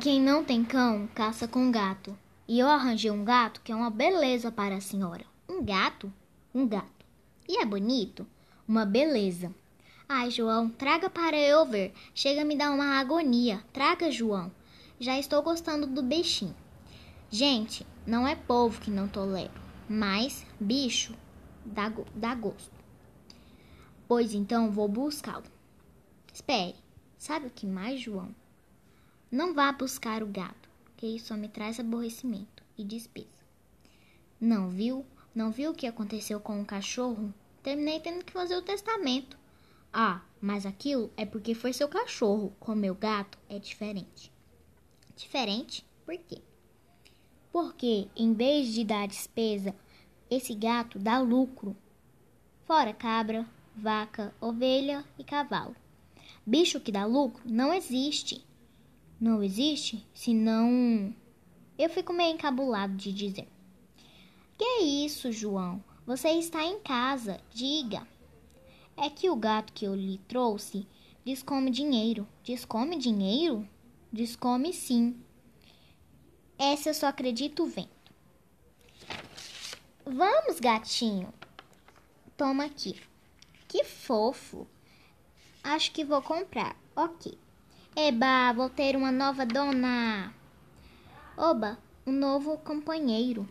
Quem não tem cão, caça com gato. E eu arranjei um gato que é uma beleza para a senhora. Um gato? Um gato. E é bonito? Uma beleza. Ai, João, traga para eu ver. Chega a me dar uma agonia. Traga, João. Já estou gostando do bichinho. Gente, não é povo que não tolero, mas bicho dá, dá gosto. Pois então vou buscá-lo. Espere, sabe o que mais, João? Não vá buscar o gato, que isso só me traz aborrecimento e despesa. Não viu? Não viu o que aconteceu com o cachorro? Terminei tendo que fazer o testamento. Ah, mas aquilo é porque foi seu cachorro. Com meu gato é diferente. Diferente? Por quê? Porque em vez de dar despesa, esse gato dá lucro. Fora cabra, vaca, ovelha e cavalo. Bicho que dá lucro não existe. Não existe, senão. Eu fico meio encabulado de dizer. Que é isso, João? Você está em casa, diga. É que o gato que eu lhe trouxe descome dinheiro. Descome dinheiro? Descome sim. Essa eu só acredito vendo. Vamos, gatinho. Toma aqui. Que fofo. Acho que vou comprar. Ok. Eba, vou ter uma nova dona. Oba, um novo companheiro.